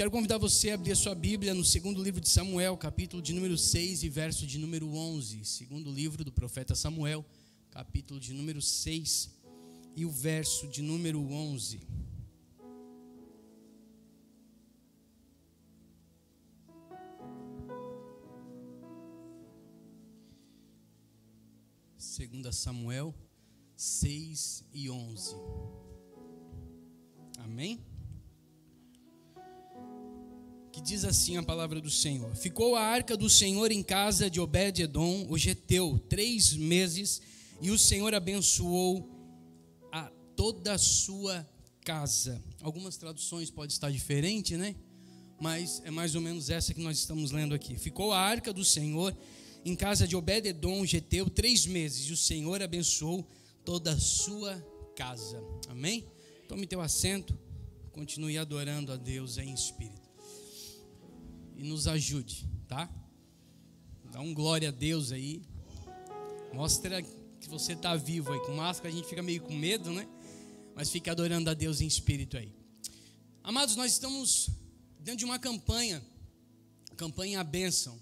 Quero convidar você a abrir a sua Bíblia no segundo livro de Samuel, capítulo de número 6 e verso de número 11. Segundo livro do profeta Samuel, capítulo de número 6 e o verso de número 11. Segunda Samuel 6 e 11. Amém? Que diz assim a palavra do Senhor: Ficou a arca do Senhor em casa de Obed-edom, o geteu, três meses, e o Senhor abençoou a toda a sua casa. Algumas traduções pode estar diferente, né? Mas é mais ou menos essa que nós estamos lendo aqui. Ficou a arca do Senhor em casa de Obed-edom, geteu, três meses, e o Senhor abençoou toda a sua casa. Amém? Tome teu assento, continue adorando a Deus em espírito. E nos ajude, tá? Dá um glória a Deus aí. Mostra que você está vivo aí. Com máscara a gente fica meio com medo, né? Mas fica adorando a Deus em espírito aí. Amados, nós estamos dentro de uma campanha, campanha a bênção.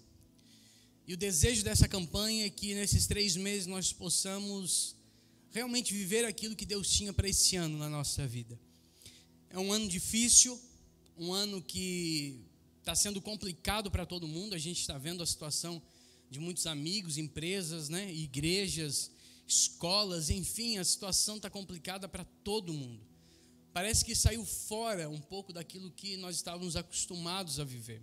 E o desejo dessa campanha é que nesses três meses nós possamos realmente viver aquilo que Deus tinha para esse ano na nossa vida. É um ano difícil, um ano que está sendo complicado para todo mundo. A gente está vendo a situação de muitos amigos, empresas, né, igrejas, escolas, enfim, a situação está complicada para todo mundo. Parece que saiu fora um pouco daquilo que nós estávamos acostumados a viver.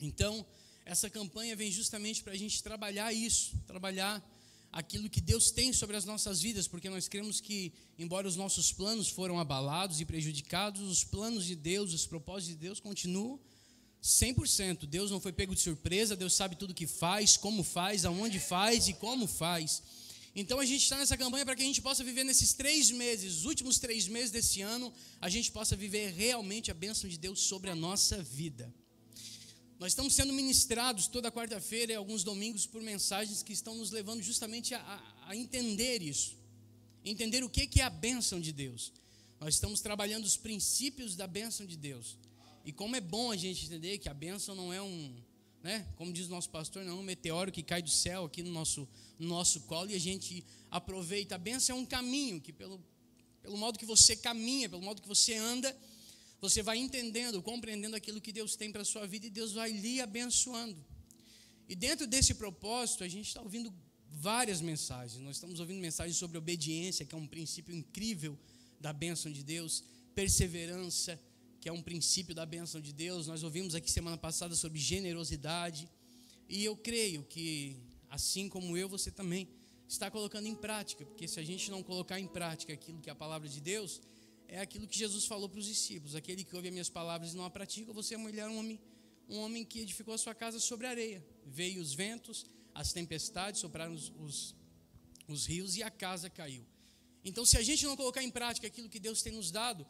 Então, essa campanha vem justamente para a gente trabalhar isso, trabalhar aquilo que Deus tem sobre as nossas vidas, porque nós cremos que, embora os nossos planos foram abalados e prejudicados, os planos de Deus, os propósitos de Deus continuam 100%. Deus não foi pego de surpresa, Deus sabe tudo que faz, como faz, aonde faz e como faz. Então a gente está nessa campanha para que a gente possa viver nesses três meses, os últimos três meses desse ano, a gente possa viver realmente a bênção de Deus sobre a nossa vida. Nós estamos sendo ministrados toda quarta-feira e alguns domingos por mensagens que estão nos levando justamente a, a entender isso, entender o que, que é a bênção de Deus. Nós estamos trabalhando os princípios da bênção de Deus. E como é bom a gente entender que a bênção não é um, né, como diz o nosso pastor, não é um meteoro que cai do céu aqui no nosso, no nosso colo e a gente aproveita. A bênção é um caminho que, pelo, pelo modo que você caminha, pelo modo que você anda, você vai entendendo, compreendendo aquilo que Deus tem para a sua vida e Deus vai lhe abençoando. E dentro desse propósito, a gente está ouvindo várias mensagens. Nós estamos ouvindo mensagens sobre obediência, que é um princípio incrível da bênção de Deus, perseverança, que é um princípio da bênção de Deus. Nós ouvimos aqui semana passada sobre generosidade. E eu creio que, assim como eu, você também está colocando em prática, porque se a gente não colocar em prática aquilo que é a palavra de Deus, é aquilo que Jesus falou para os discípulos: aquele que ouve as minhas palavras e não a pratica, você é mulher, um homem, um homem que edificou a sua casa sobre areia. Veio os ventos, as tempestades, sopraram os, os, os rios e a casa caiu. Então, se a gente não colocar em prática aquilo que Deus tem nos dado,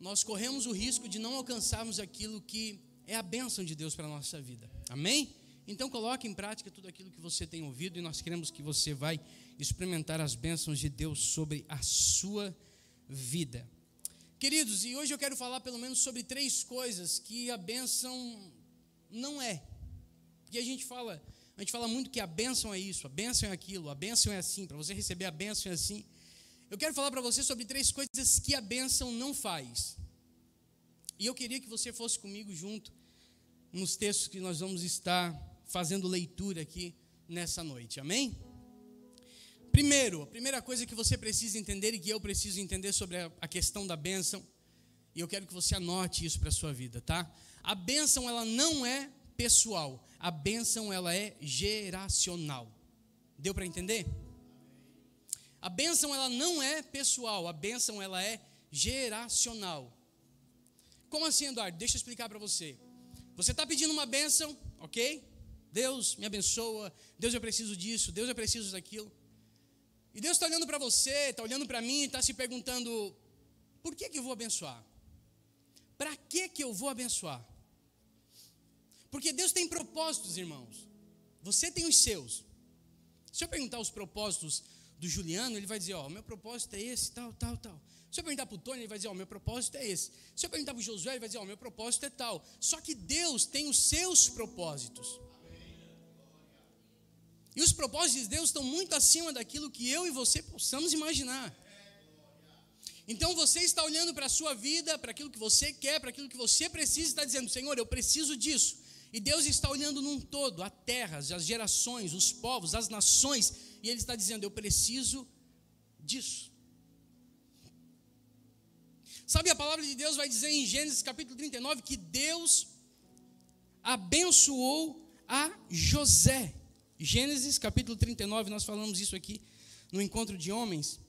nós corremos o risco de não alcançarmos aquilo que é a bênção de Deus para a nossa vida. Amém? Então coloque em prática tudo aquilo que você tem ouvido e nós queremos que você vai experimentar as bênçãos de Deus sobre a sua vida. Queridos, e hoje eu quero falar pelo menos sobre três coisas que a bênção não é. Porque a gente fala, a gente fala muito que a bênção é isso, a bênção é aquilo, a bênção é assim, para você receber a bênção é assim. Eu quero falar para você sobre três coisas que a bênção não faz. E eu queria que você fosse comigo junto nos textos que nós vamos estar fazendo leitura aqui nessa noite. Amém? Primeiro, a primeira coisa que você precisa entender e que eu preciso entender sobre a, questão da bênção, e eu quero que você anote isso para a sua vida, tá? A bênção ela não é pessoal, a bênção ela é geracional. Deu para entender? A bênção ela não é pessoal, a bênção ela é geracional. Como assim, Eduardo? Deixa eu explicar para você. Você está pedindo uma bênção, ok? Deus me abençoa, Deus eu preciso disso, Deus eu preciso daquilo. E Deus está olhando para você, está olhando para mim, está se perguntando: por que, que eu vou abençoar? Para que, que eu vou abençoar? Porque Deus tem propósitos, irmãos. Você tem os seus. Se eu perguntar os propósitos do Juliano, ele vai dizer: Ó, oh, meu propósito é esse, tal, tal, tal. Se eu perguntar para o Tony, ele vai dizer: Ó, oh, meu propósito é esse. Se eu perguntar para o Josué, ele vai dizer: Ó, oh, meu propósito é tal. Só que Deus tem os seus propósitos. E os propósitos de Deus estão muito acima daquilo que eu e você possamos imaginar. Então você está olhando para a sua vida, para aquilo que você quer, para aquilo que você precisa, e está dizendo: Senhor, eu preciso disso. E Deus está olhando num todo, a terra, as gerações, os povos, as nações, e Ele está dizendo: Eu preciso disso. Sabe, a palavra de Deus vai dizer em Gênesis capítulo 39 que Deus abençoou a José. Gênesis capítulo 39, nós falamos isso aqui no encontro de homens.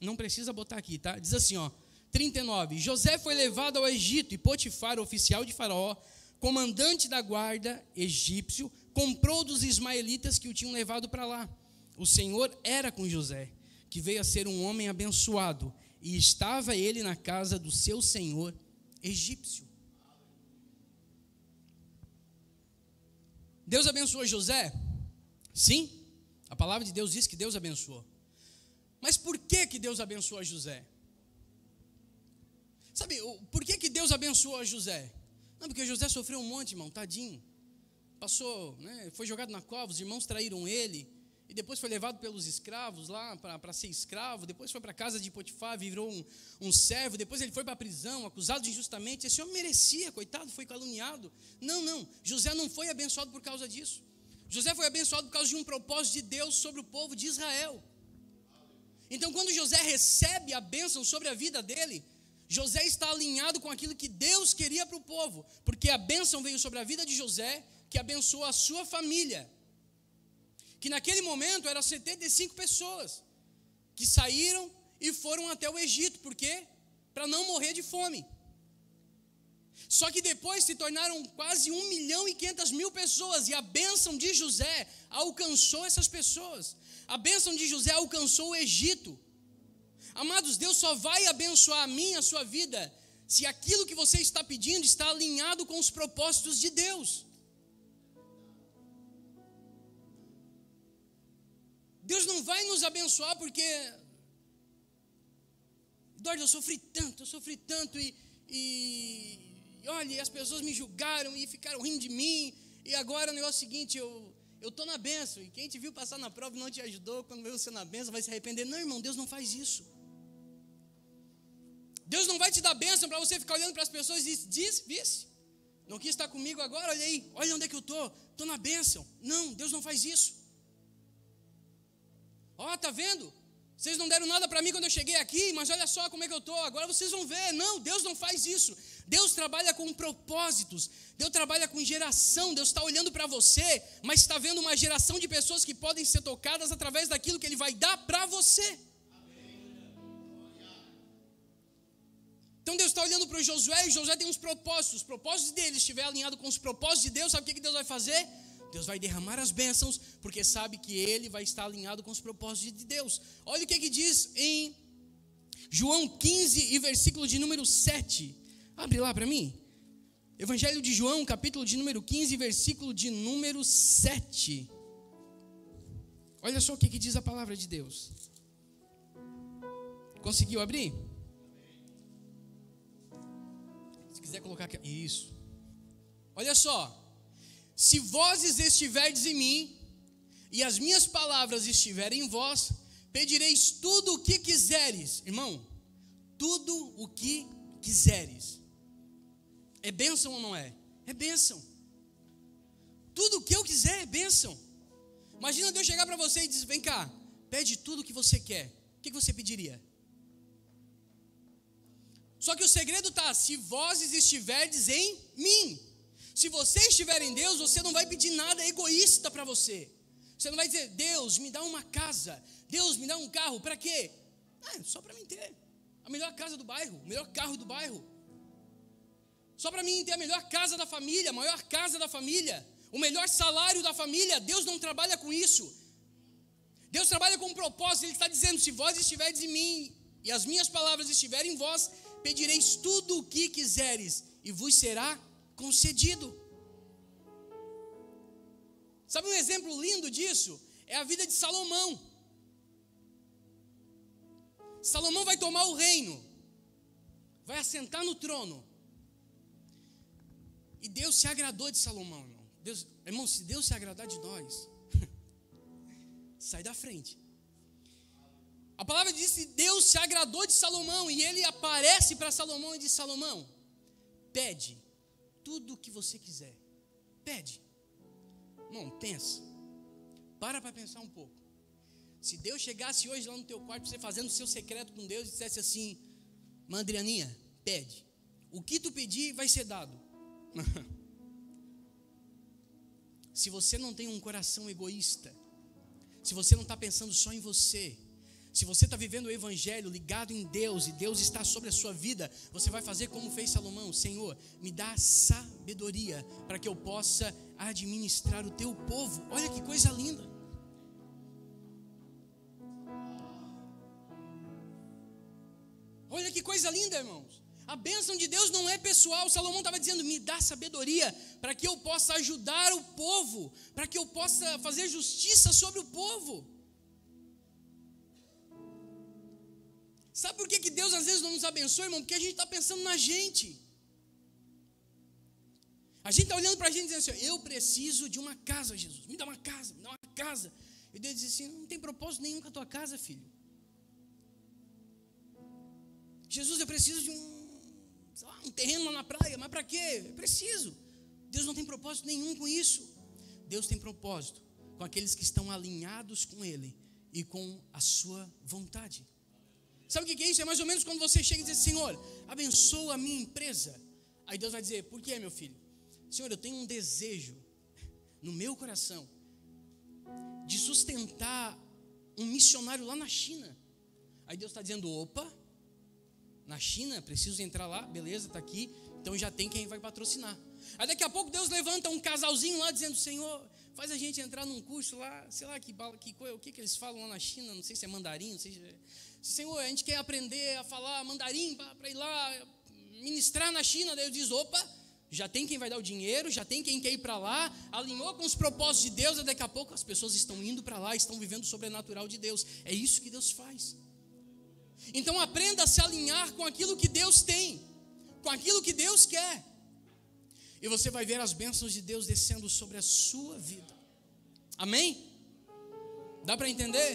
Não precisa botar aqui, tá? Diz assim, ó. 39. José foi levado ao Egito e Potifar, oficial de Faraó, comandante da guarda egípcio, comprou dos ismaelitas que o tinham levado para lá. O Senhor era com José, que veio a ser um homem abençoado, e estava ele na casa do seu senhor egípcio. Deus abençoou José? Sim, a palavra de Deus diz que Deus abençoou. Mas por que, que Deus abençoou José? Sabe, por que, que Deus abençoou José? Não, porque José sofreu um monte, irmão, tadinho. Passou, né, foi jogado na cova, os irmãos traíram ele, e depois foi levado pelos escravos lá para ser escravo, depois foi para a casa de Potifar, virou um, um servo, depois ele foi para a prisão, acusado injustamente. Esse homem merecia, coitado, foi caluniado. Não, não, José não foi abençoado por causa disso. José foi abençoado por causa de um propósito de Deus sobre o povo de Israel. Então, quando José recebe a bênção sobre a vida dele, José está alinhado com aquilo que Deus queria para o povo, porque a bênção veio sobre a vida de José, que abençoou a sua família. Que naquele momento eram 75 pessoas que saíram e foram até o Egito, por quê? Para não morrer de fome. Só que depois se tornaram quase 1 milhão e 500 mil pessoas, e a bênção de José alcançou essas pessoas. A bênção de José alcançou o Egito. Amados, Deus só vai abençoar a mim, a sua vida, se aquilo que você está pedindo está alinhado com os propósitos de Deus. Deus não vai nos abençoar porque. Eduardo, eu sofri tanto, eu sofri tanto e, e e olha, as pessoas me julgaram e ficaram rindo de mim. E agora o negócio é o seguinte, eu eu estou na benção. E quem te viu passar na prova e não te ajudou, quando veio você na benção, vai se arrepender. Não, irmão, Deus não faz isso. Deus não vai te dar bênção para você ficar olhando para as pessoas e dizer, diz, visse. Não quis estar comigo agora, olha aí, olha onde é que eu estou, estou na bênção. Não, Deus não faz isso. Ó, oh, tá vendo? Vocês não deram nada para mim quando eu cheguei aqui, mas olha só como é que eu estou. Agora vocês vão ver. Não, Deus não faz isso. Deus trabalha com propósitos. Deus trabalha com geração. Deus está olhando para você, mas está vendo uma geração de pessoas que podem ser tocadas através daquilo que Ele vai dar para você. Então Deus está olhando para Josué e Josué tem uns propósitos. Os propósitos dele estiver alinhado com os propósitos de Deus, sabe o que Deus vai fazer? Deus vai derramar as bênçãos, porque sabe que ele vai estar alinhado com os propósitos de Deus. Olha o que, que diz em João 15 e versículo de número 7. Abre lá para mim. Evangelho de João, capítulo de número 15, versículo de número 7. Olha só o que, que diz a palavra de Deus. Conseguiu abrir? Se quiser colocar aqui. Isso. Olha só. Se vozes estiverdes em mim, e as minhas palavras estiverem em vós, pedireis tudo o que quiseres, irmão, tudo o que quiseres. É bênção ou não é? É bênção. Tudo o que eu quiser é bênção. Imagina Deus chegar para você e dizer: vem cá, pede tudo o que você quer. O que você pediria? Só que o segredo está: se vozes estiverdes em mim. Se você estiver em Deus, você não vai pedir nada egoísta para você. Você não vai dizer, Deus, me dá uma casa. Deus, me dá um carro. Para quê? Ah, só para mim ter. A melhor casa do bairro, o melhor carro do bairro. Só para mim ter a melhor casa da família, a maior casa da família, o melhor salário da família. Deus não trabalha com isso. Deus trabalha com um propósito. Ele está dizendo: se vós estiverdes em mim e as minhas palavras estiverem em vós, pedireis tudo o que quiseres e vos será concedido. Sabe um exemplo lindo disso? É a vida de Salomão. Salomão vai tomar o reino, vai assentar no trono. E Deus se agradou de Salomão, irmão. Deus, irmão, se Deus se agradar de nós, sai da frente. A palavra diz que Deus se agradou de Salomão e ele aparece para Salomão e diz: Salomão, pede tudo o que você quiser. Pede. Irmão, pensa. Para para pensar um pouco. Se Deus chegasse hoje lá no teu quarto, você fazendo o seu secreto com Deus e dissesse assim: Mandrianinha, pede. O que tu pedir vai ser dado. se você não tem um coração egoísta, se você não está pensando só em você, se você está vivendo o Evangelho ligado em Deus e Deus está sobre a sua vida, você vai fazer como fez Salomão: Senhor, me dá sabedoria para que eu possa administrar o teu povo. Olha que coisa linda. Olha que coisa linda, irmãos. A bênção de Deus não é pessoal. Salomão estava dizendo: me dá sabedoria para que eu possa ajudar o povo, para que eu possa fazer justiça sobre o povo. Sabe por que, que Deus às vezes não nos abençoa, irmão? Porque a gente está pensando na gente. A gente está olhando para a gente e dizendo assim: Eu preciso de uma casa, Jesus. Me dá uma casa, me dá uma casa. E Deus diz assim: Não tem propósito nenhum com a tua casa, filho. Jesus, eu preciso de um, lá, um terreno lá na praia. Mas para quê? Eu preciso. Deus não tem propósito nenhum com isso. Deus tem propósito com aqueles que estão alinhados com Ele e com a sua vontade. Sabe o que é isso? É mais ou menos quando você chega e diz: Senhor, abençoa a minha empresa. Aí Deus vai dizer: Por que, meu filho? Senhor, eu tenho um desejo no meu coração de sustentar um missionário lá na China. Aí Deus está dizendo: opa, na China, preciso entrar lá, beleza, está aqui, então já tem quem vai patrocinar. Aí daqui a pouco Deus levanta um casalzinho lá dizendo: Senhor, faz a gente entrar num curso lá, sei lá que, que o que, que eles falam lá na China, não sei se é mandarim, não sei se é Senhor, a gente quer aprender a falar mandarim para ir lá ministrar na China. Daí eu diz: opa, já tem quem vai dar o dinheiro, já tem quem quer ir para lá, alinhou com os propósitos de Deus, e daqui a pouco as pessoas estão indo para lá, estão vivendo o sobrenatural de Deus. É isso que Deus faz. Então aprenda a se alinhar com aquilo que Deus tem, com aquilo que Deus quer. E você vai ver as bênçãos de Deus descendo sobre a sua vida. Amém? Dá para entender?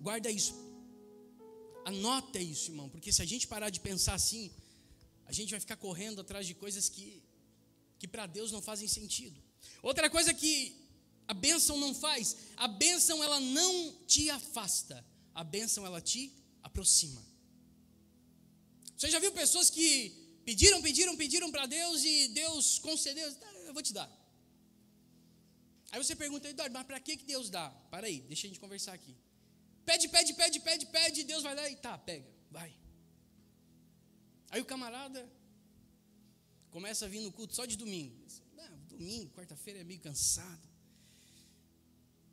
Guarda isso. Anota isso, irmão, porque se a gente parar de pensar assim, a gente vai ficar correndo atrás de coisas que, que para Deus não fazem sentido. Outra coisa que a bênção não faz, a bênção ela não te afasta, a bênção ela te aproxima. Você já viu pessoas que pediram, pediram, pediram para Deus e Deus concedeu, tá, eu vou te dar. Aí você pergunta, Eduardo, mas para que, que Deus dá? Para aí, deixa a gente conversar aqui. Pede, pede, pede, pede, pede, Deus vai lá e tá, pega, vai. Aí o camarada começa a vir no culto só de domingo. domingo, quarta-feira é meio cansado.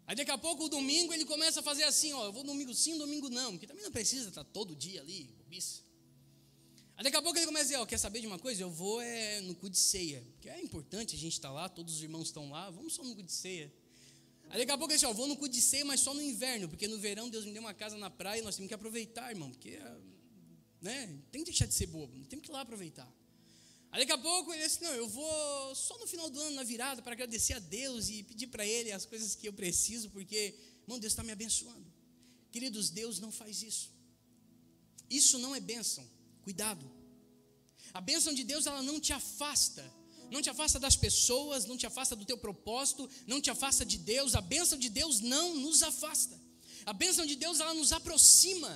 Aí daqui a pouco o domingo ele começa a fazer assim, ó, eu vou domingo sim, domingo não, porque também não precisa estar todo dia ali, bobice. Aí daqui a pouco ele começa a dizer, ó, quer saber de uma coisa? Eu vou é, no cu de ceia, porque é importante a gente estar lá, todos os irmãos estão lá, vamos só no cu de ceia. Aí daqui a pouco ele disse, ó, vou no cu de ceia, mas só no inverno, porque no verão Deus me deu uma casa na praia e nós temos que aproveitar, irmão, porque né, tem que deixar de ser bobo, tem que ir lá aproveitar. Aí daqui a pouco ele disse, não, eu vou só no final do ano, na virada, para agradecer a Deus e pedir para Ele as coisas que eu preciso, porque, irmão, Deus está me abençoando. Queridos, Deus não faz isso. Isso não é bênção. Cuidado. A bênção de Deus, ela não te afasta não te afasta das pessoas, não te afasta do teu propósito, não te afasta de Deus. A bênção de Deus não nos afasta. A bênção de Deus ela nos aproxima.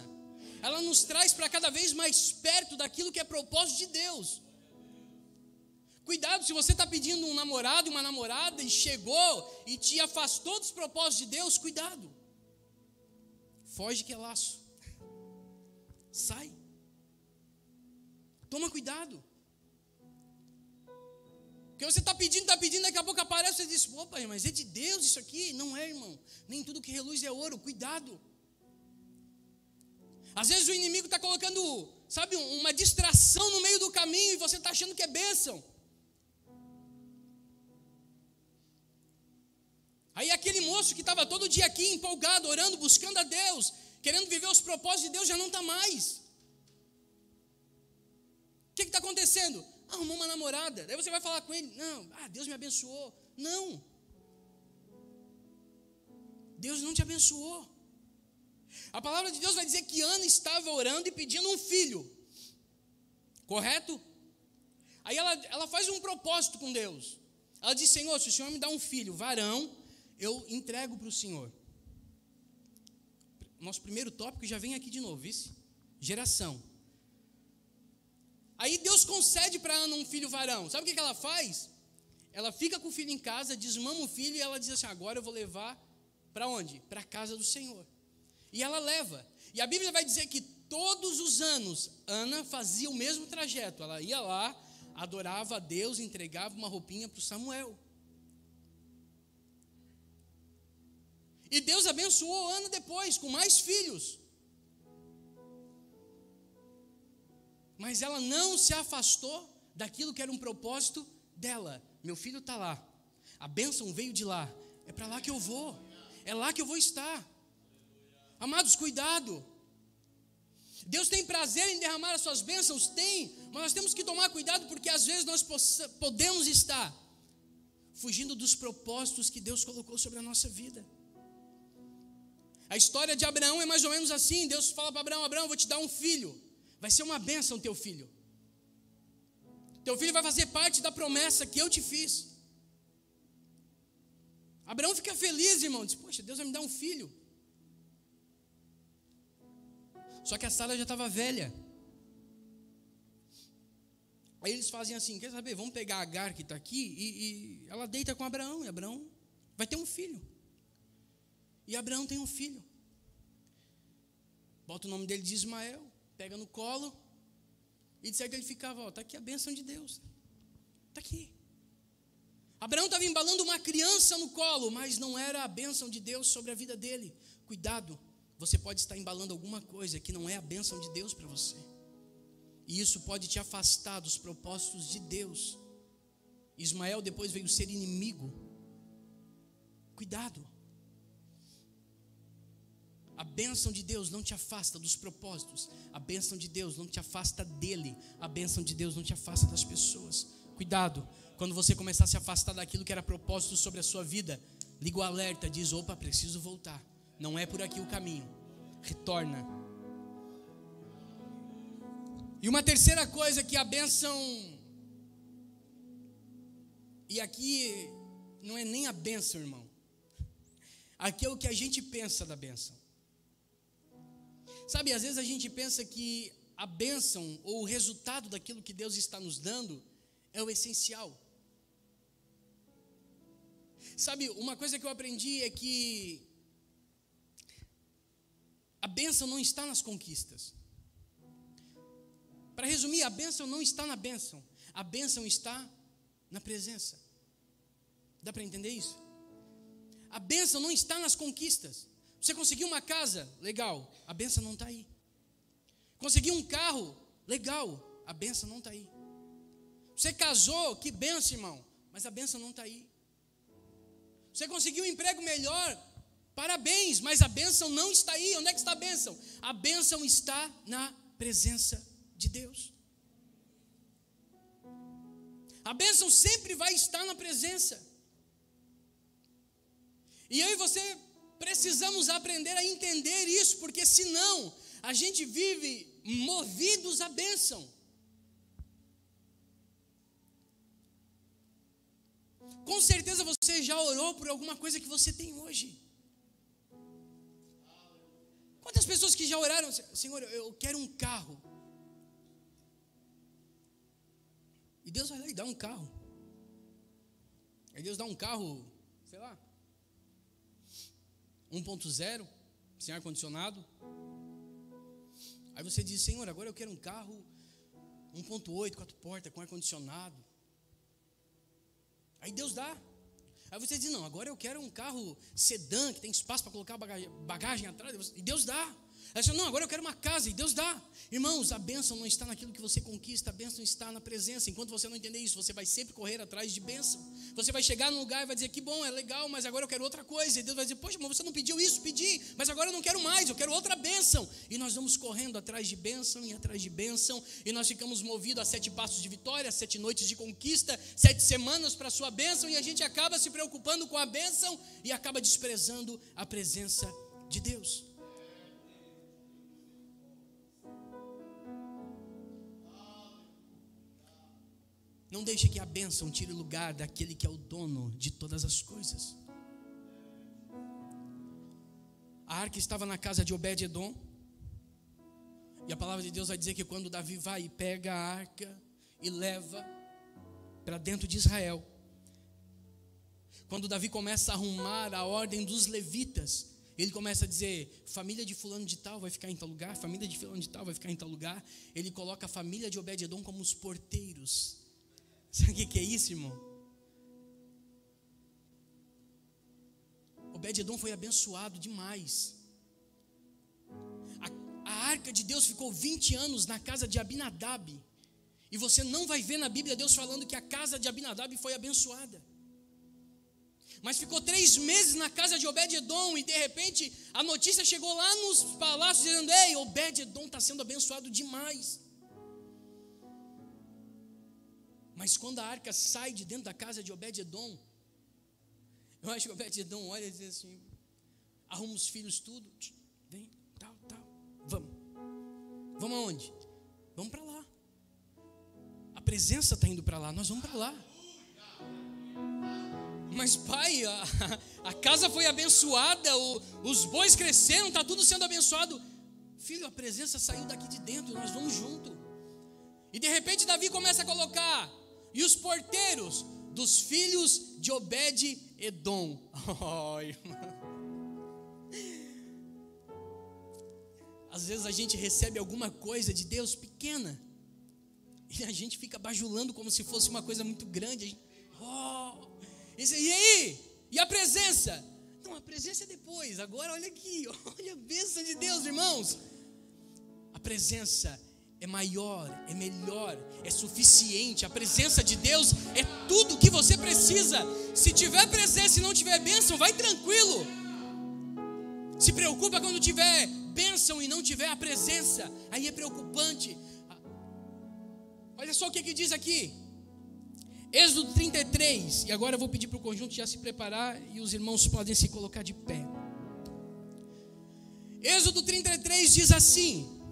Ela nos traz para cada vez mais perto daquilo que é propósito de Deus. Cuidado se você está pedindo um namorado e uma namorada e chegou e te afastou dos propósitos de Deus, cuidado. Foge que é laço. Sai. Toma cuidado. Porque você está pedindo, está pedindo, daqui a pouco aparece e diz: opa, mas é de Deus isso aqui? Não é, irmão. Nem tudo que reluz é ouro, cuidado. Às vezes o inimigo está colocando, sabe, uma distração no meio do caminho e você está achando que é bênção. Aí aquele moço que estava todo dia aqui empolgado, orando, buscando a Deus, querendo viver os propósitos de Deus, já não está mais. O que está acontecendo? Arrumou uma namorada. Daí você vai falar com ele: Não, ah, Deus me abençoou. Não. Deus não te abençoou. A palavra de Deus vai dizer que Ana estava orando e pedindo um filho. Correto? Aí ela, ela faz um propósito com Deus. Ela diz: Senhor, se o Senhor me dá um filho, varão, eu entrego para o Senhor. Nosso primeiro tópico já vem aqui de novo, vice? Geração. Aí Deus concede para Ana um filho varão. Sabe o que ela faz? Ela fica com o filho em casa, desmama o filho e ela diz assim: agora eu vou levar para onde? Para a casa do Senhor. E ela leva. E a Bíblia vai dizer que todos os anos Ana fazia o mesmo trajeto. Ela ia lá, adorava a Deus, entregava uma roupinha para o Samuel. E Deus abençoou Ana depois, com mais filhos. Mas ela não se afastou daquilo que era um propósito dela. Meu filho está lá. A bênção veio de lá. É para lá que eu vou. É lá que eu vou estar. Amados, cuidado. Deus tem prazer em derramar as suas bênçãos? Tem, mas nós temos que tomar cuidado porque às vezes nós podemos estar fugindo dos propósitos que Deus colocou sobre a nossa vida. A história de Abraão é mais ou menos assim: Deus fala para Abraão: Abraão, vou te dar um filho, vai ser uma bênção teu filho. Teu filho vai fazer parte da promessa que eu te fiz. Abraão fica feliz, irmão, diz: Poxa, Deus vai me dar um filho. Só que a Sara já estava velha. Aí eles fazem assim: quer saber? Vamos pegar a Agar que está aqui e, e, ela deita com Abraão. E Abraão vai ter um filho. E Abraão tem um filho. Bota o nome dele de Ismael, pega no colo. E de certo ele ficava: está aqui a bênção de Deus. Está aqui. Abraão estava embalando uma criança no colo, mas não era a bênção de Deus sobre a vida dele. Cuidado você pode estar embalando alguma coisa que não é a bênção de Deus para você. E isso pode te afastar dos propósitos de Deus. Ismael depois veio ser inimigo. Cuidado. A bênção de Deus não te afasta dos propósitos. A bênção de Deus não te afasta dele. A bênção de Deus não te afasta das pessoas. Cuidado. Quando você começar a se afastar daquilo que era propósito sobre a sua vida, liga o alerta, diz: opa, preciso voltar. Não é por aqui o caminho. Retorna. E uma terceira coisa que a bênção. E aqui não é nem a bênção, irmão. Aqui é o que a gente pensa da bênção. Sabe, às vezes a gente pensa que a bênção ou o resultado daquilo que Deus está nos dando é o essencial. Sabe, uma coisa que eu aprendi é que a bênção não está nas conquistas. Para resumir, a bênção não está na bênção, a bênção está na presença. Dá para entender isso? A bênção não está nas conquistas. Você conseguiu uma casa, legal, a bênção não está aí. Conseguiu um carro, legal, a bênção não está aí. Você casou, que benção, irmão, mas a bênção não está aí. Você conseguiu um emprego melhor, Parabéns, mas a bênção não está aí. Onde é que está a bênção? A bênção está na presença de Deus. A bênção sempre vai estar na presença. E eu e você precisamos aprender a entender isso, porque senão a gente vive movidos à bênção. Com certeza você já orou por alguma coisa que você tem hoje. Quantas pessoas que já oraram, Senhor, eu quero um carro. E Deus vai lá e dá um carro. Aí Deus dá um carro, sei lá, 1.0, sem ar-condicionado. Aí você diz, Senhor, agora eu quero um carro 1.8, quatro portas, com ar-condicionado. Aí Deus dá. Aí você diz: Não, agora eu quero um carro sedã que tem espaço para colocar bagagem, bagagem atrás. E Deus dá. Ela disse, não, agora eu quero uma casa, e Deus dá. Irmãos, a bênção não está naquilo que você conquista, a bênção está na presença. Enquanto você não entender isso, você vai sempre correr atrás de bênção. Você vai chegar num lugar e vai dizer, que bom, é legal, mas agora eu quero outra coisa. E Deus vai dizer, poxa, mas você não pediu isso, pedi, mas agora eu não quero mais, eu quero outra bênção. E nós vamos correndo atrás de bênção e atrás de bênção, e nós ficamos movidos a sete passos de vitória, sete noites de conquista, sete semanas para a sua bênção, e a gente acaba se preocupando com a bênção e acaba desprezando a presença de Deus. Não deixe que a bênção tire lugar daquele que é o dono de todas as coisas. A arca estava na casa de Obed-Edom. E a palavra de Deus vai dizer que quando Davi vai e pega a arca e leva para dentro de Israel, quando Davi começa a arrumar a ordem dos levitas, ele começa a dizer: família de fulano de tal vai ficar em tal lugar, família de fulano de tal vai ficar em tal lugar. Ele coloca a família de Obed-Edom como os porteiros Sabe o que é isso, irmão? Obed-Edom foi abençoado demais. A, a, arca de Deus ficou 20 anos na casa de Abinadab. E você não vai ver na Bíblia Deus falando que a casa de Abinadab foi abençoada. Mas ficou três meses na casa de Obed-Edom e de repente a notícia chegou lá nos palácios dizendo: Ei, Obed-Edom está sendo abençoado demais. Mas quando a arca sai de dentro da casa de Obed-Edom, eu acho que Obed-Edom olha e diz assim: arruma os filhos tudo, vem, tal, tal, vamos. Vamos aonde? Vamos para lá. A presença está indo para lá, nós vamos para lá. Mas pai, a, a, casa foi abençoada, o, os bois cresceram, está tudo sendo abençoado. Filho, a presença saiu daqui de dentro, nós vamos junto. E de repente Davi começa a colocar e os porteiros dos filhos de Obed-Edom. Oh, Às vezes a gente recebe alguma coisa de Deus pequena e a gente fica bajulando como se fosse uma coisa muito grande. Gente, oh, e aí? E a presença? Não, a presença é depois. Agora olha aqui, olha a bênção de Deus, irmãos. A presença é maior, é melhor, é suficiente. A presença de Deus é tudo que você precisa. Se tiver presença e não tiver bênção, vai tranquilo. Se preocupa quando tiver bênção e não tiver a presença, aí é preocupante. Olha só o que, que diz aqui. Êxodo 33, e agora eu vou pedir para o conjunto já se preparar e os irmãos podem se colocar de pé. Êxodo 33 diz assim: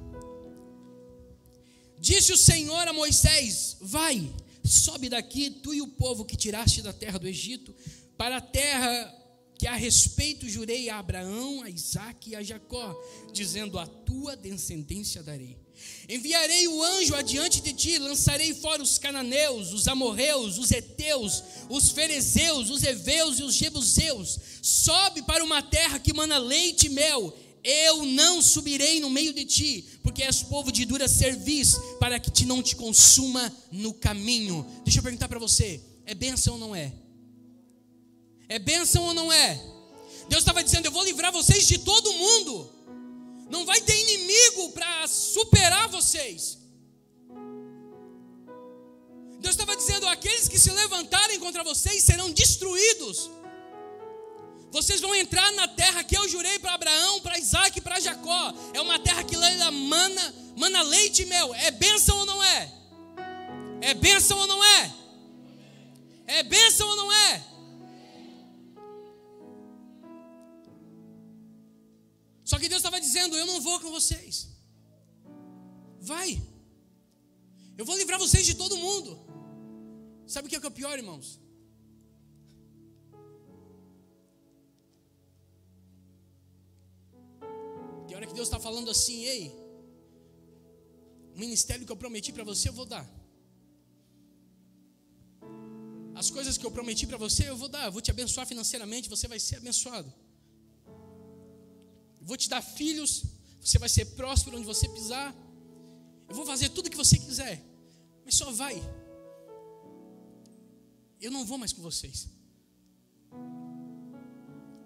Disse o Senhor a Moisés: Vai, sobe daqui, tu e o povo que tiraste da terra do Egito, para a terra que a respeito jurei a Abraão, a Isaque e a Jacó, dizendo: A tua descendência darei. Enviarei o anjo adiante de ti, lançarei fora os cananeus, os amorreus, os heteus, os ferezeus, os heveus e os jebuseus. Sobe para uma terra que mana leite e mel eu não subirei no meio de ti, porque és povo de dura cerviz, para que te não te consuma no caminho. Deixa eu perguntar para você: é bênção ou não é? É bênção ou não é? Deus estava dizendo: Eu vou livrar vocês de todo mundo, não vai ter inimigo para superar vocês. Deus estava dizendo: aqueles que se levantarem contra vocês serão destruídos. Vocês vão entrar na terra que eu jurei para Abraão, para Isaac e para Jacó. É uma terra que leva mana, mana leite e mel. É bênção ou não é? É bênção ou não é? É bênção ou não é? Só que Deus estava dizendo: Eu não vou com vocês. Vai. Eu vou livrar vocês de todo mundo. Sabe o que é, que é o pior, irmãos? Que Deus está falando assim, ei, o ministério que eu prometi para você eu vou dar. As coisas que eu prometi para você eu vou dar, eu vou te abençoar financeiramente, você vai ser abençoado. Eu vou te dar filhos, você vai ser próspero onde você pisar. Eu vou fazer tudo o que você quiser, mas só vai. Eu não vou mais com vocês.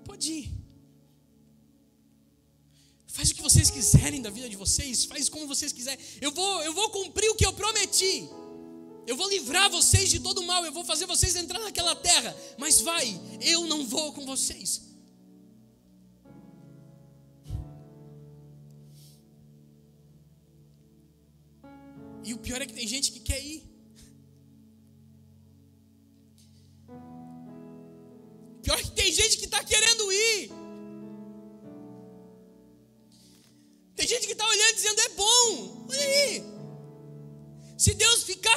Pode ir. Faz o que vocês quiserem da vida de vocês, faz como vocês quiserem. Eu vou, eu vou cumprir o que eu prometi. Eu vou livrar vocês de todo mal, eu vou fazer vocês entrar naquela terra, mas vai, eu não vou com vocês. E o pior é que tem gente que quer ir.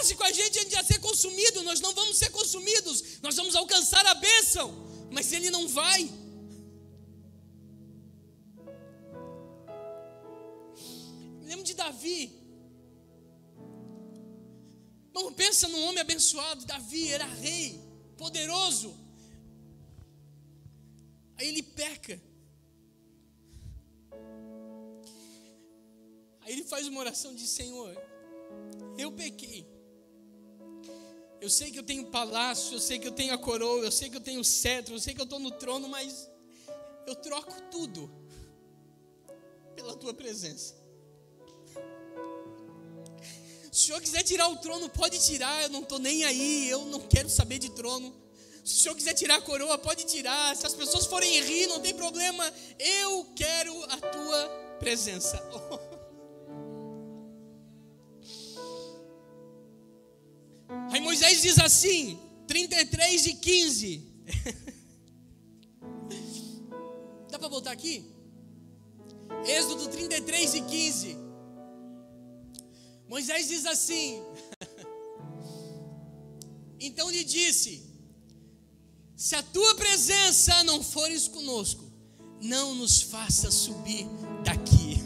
Ficasse com a gente, a gente ia ser consumido. Nós não vamos ser consumidos. Nós vamos alcançar a bênção. Mas Ele não vai. Me lembro de Davi. Vamos, pensa num homem abençoado. Davi era rei, poderoso. Aí ele peca. Aí ele faz uma oração de Senhor, eu pequei. Eu sei que eu tenho palácio, eu sei que eu tenho a coroa, eu sei que eu tenho o cetro, eu sei que eu estou no trono, mas eu troco tudo pela tua presença. Se o Senhor quiser tirar o trono, pode tirar, eu não estou nem aí, eu não quero saber de trono. Se o Senhor quiser tirar a coroa, pode tirar. Se as pessoas forem rir, não tem problema. Eu quero a tua presença. Oh. 2 diz assim, 33 e 15. Dá para voltar aqui? Êxodo 33 e 15. Moisés diz assim: Então lhe disse: Se a tua presença não fores conosco, não nos faça subir daqui.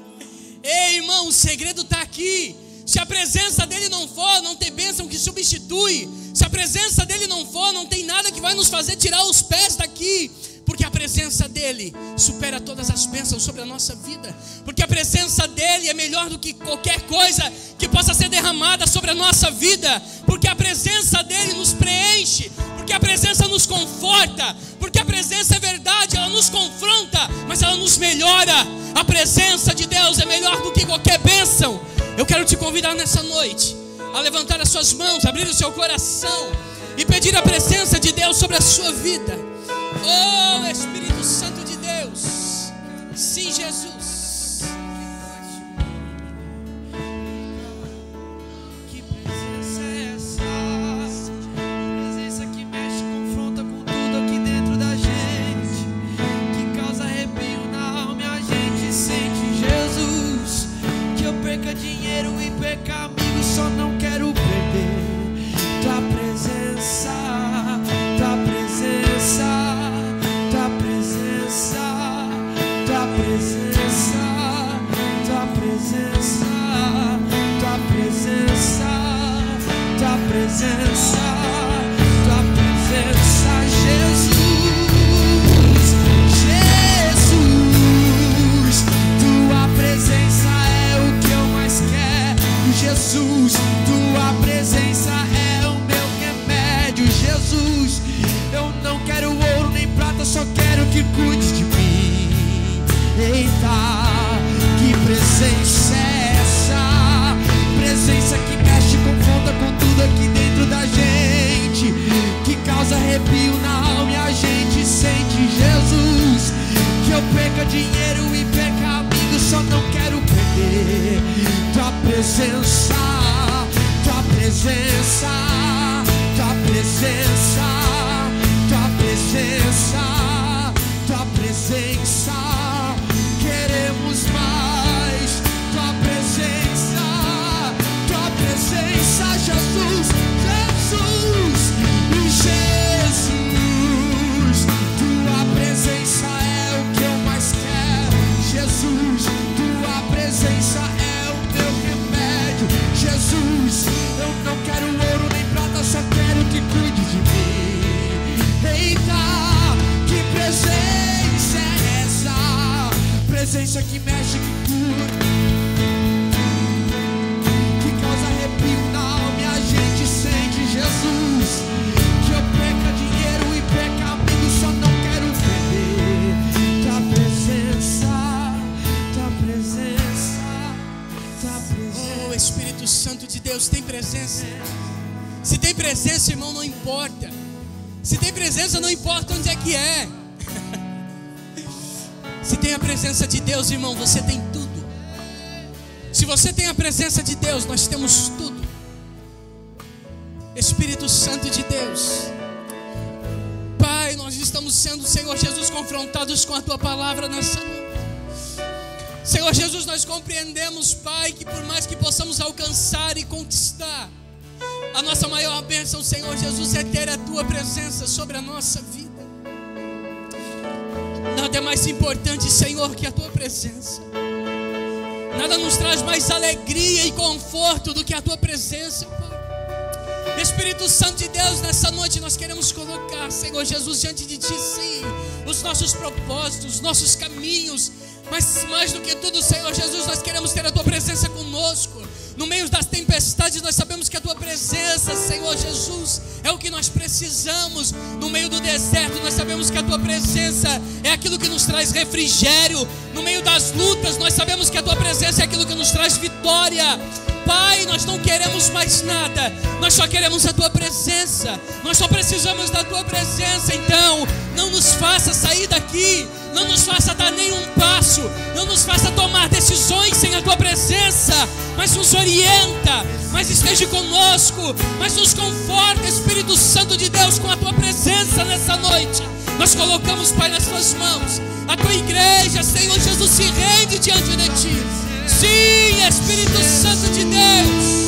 Ei, irmão, o segredo está aqui se a presença dele não for, não tem bênção que substitui. Se a presença dele não for, não tem nada que vai nos fazer tirar os pés daqui porque a presença dele supera todas as bênçãos sobre a nossa vida, porque a presença dele é melhor do que qualquer coisa que possa ser derramada sobre a nossa vida, porque a presença dele nos preenche, porque a presença nos conforta, porque a presença é verdade, ela nos confronta, mas ela nos melhora. A presença de Deus é melhor do que qualquer bênção. Eu quero te convidar nessa noite a levantar as suas mãos, abrir o seu coração e pedir a presença de Deus sobre a sua vida. Oh Espírito Santo de Deus. Sim, Jesus. Tua Se você tem a presença de Deus, nós temos tudo. Espírito Santo de Deus. Pai, nós estamos sendo, Senhor Jesus, confrontados com a tua palavra nessa noite. Senhor Jesus, nós compreendemos, Pai, que por mais que possamos alcançar e conquistar, a nossa maior bênção, Senhor Jesus, é ter a tua presença sobre a nossa vida. Nada é mais importante, Senhor, que a tua presença. Nada nos traz mais alegria e conforto do que a tua presença, Pai. Espírito Santo de Deus, nessa noite nós queremos colocar, Senhor Jesus, diante de Ti, sim, os nossos propósitos, os nossos caminhos, mas mais do que tudo, Senhor Jesus, nós queremos ter a Tua presença conosco. No meio das tempestades, nós sabemos que a Tua presença, Senhor Jesus, é o que nós precisamos. No meio do deserto, nós sabemos que a Tua presença é aquilo que nos traz refrigério. No meio das lutas, nós sabemos que a Tua presença nos traz vitória. Pai, nós não queremos mais nada, nós só queremos a tua presença, nós só precisamos da tua presença. Então, não nos faça sair daqui, não nos faça dar nenhum passo, não nos faça tomar decisões sem a tua presença, mas nos orienta, mas esteja conosco, mas nos conforta, Espírito Santo de Deus, com a tua presença nessa noite. Nós colocamos, Pai, nas tuas mãos, a tua igreja, Senhor Jesus, se rende diante de ti Sim, Espírito Santo de Deus.